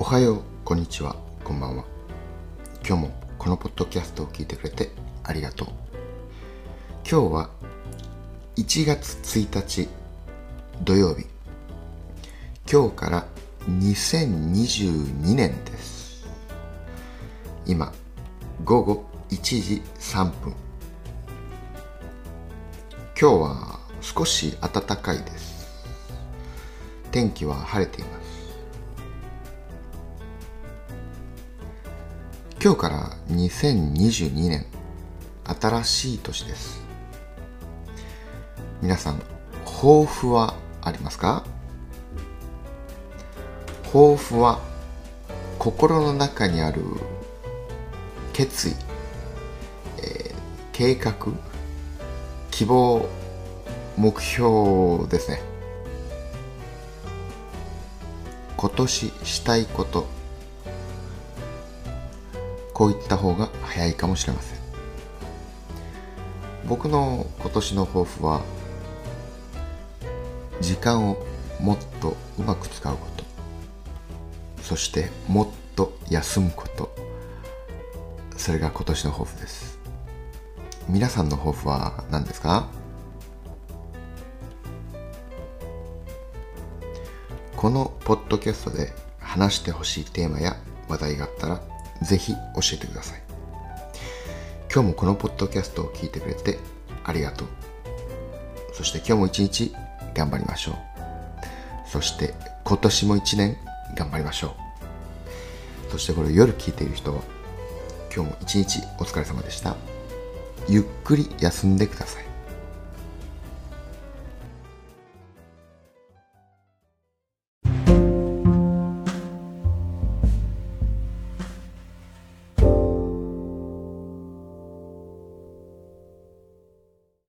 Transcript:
おはようこんにちはこんばんは。今日もこのポッドキャストを聞いてくれてありがとう。今日は1月1日土曜日。今日から2022年です。今午後1時3分今日は少し暖かいです。天気は晴れています。今日から2022年新しい年です。皆さん抱負はありますか？抱負は心の中にある決意、えー、計画希望目標ですね。今年したいことこういった方が早いかもしれません。僕の今年の抱負は時間をもっとうまく使うこと。そしてもっと休むこと。それが今年の抱負です。皆さんの抱負は何ですか？このポッドキャストで話してほしいテーマや話題があったらぜひ教えてください。今日もこのポッドキャストを聞いてくれてありがとう。そして今日も一日頑張りましょう。そして今年も一年頑張りましょう。そしてこれ夜聞いている人は今日も一日お疲れ様でした。ゆっくり休んでください。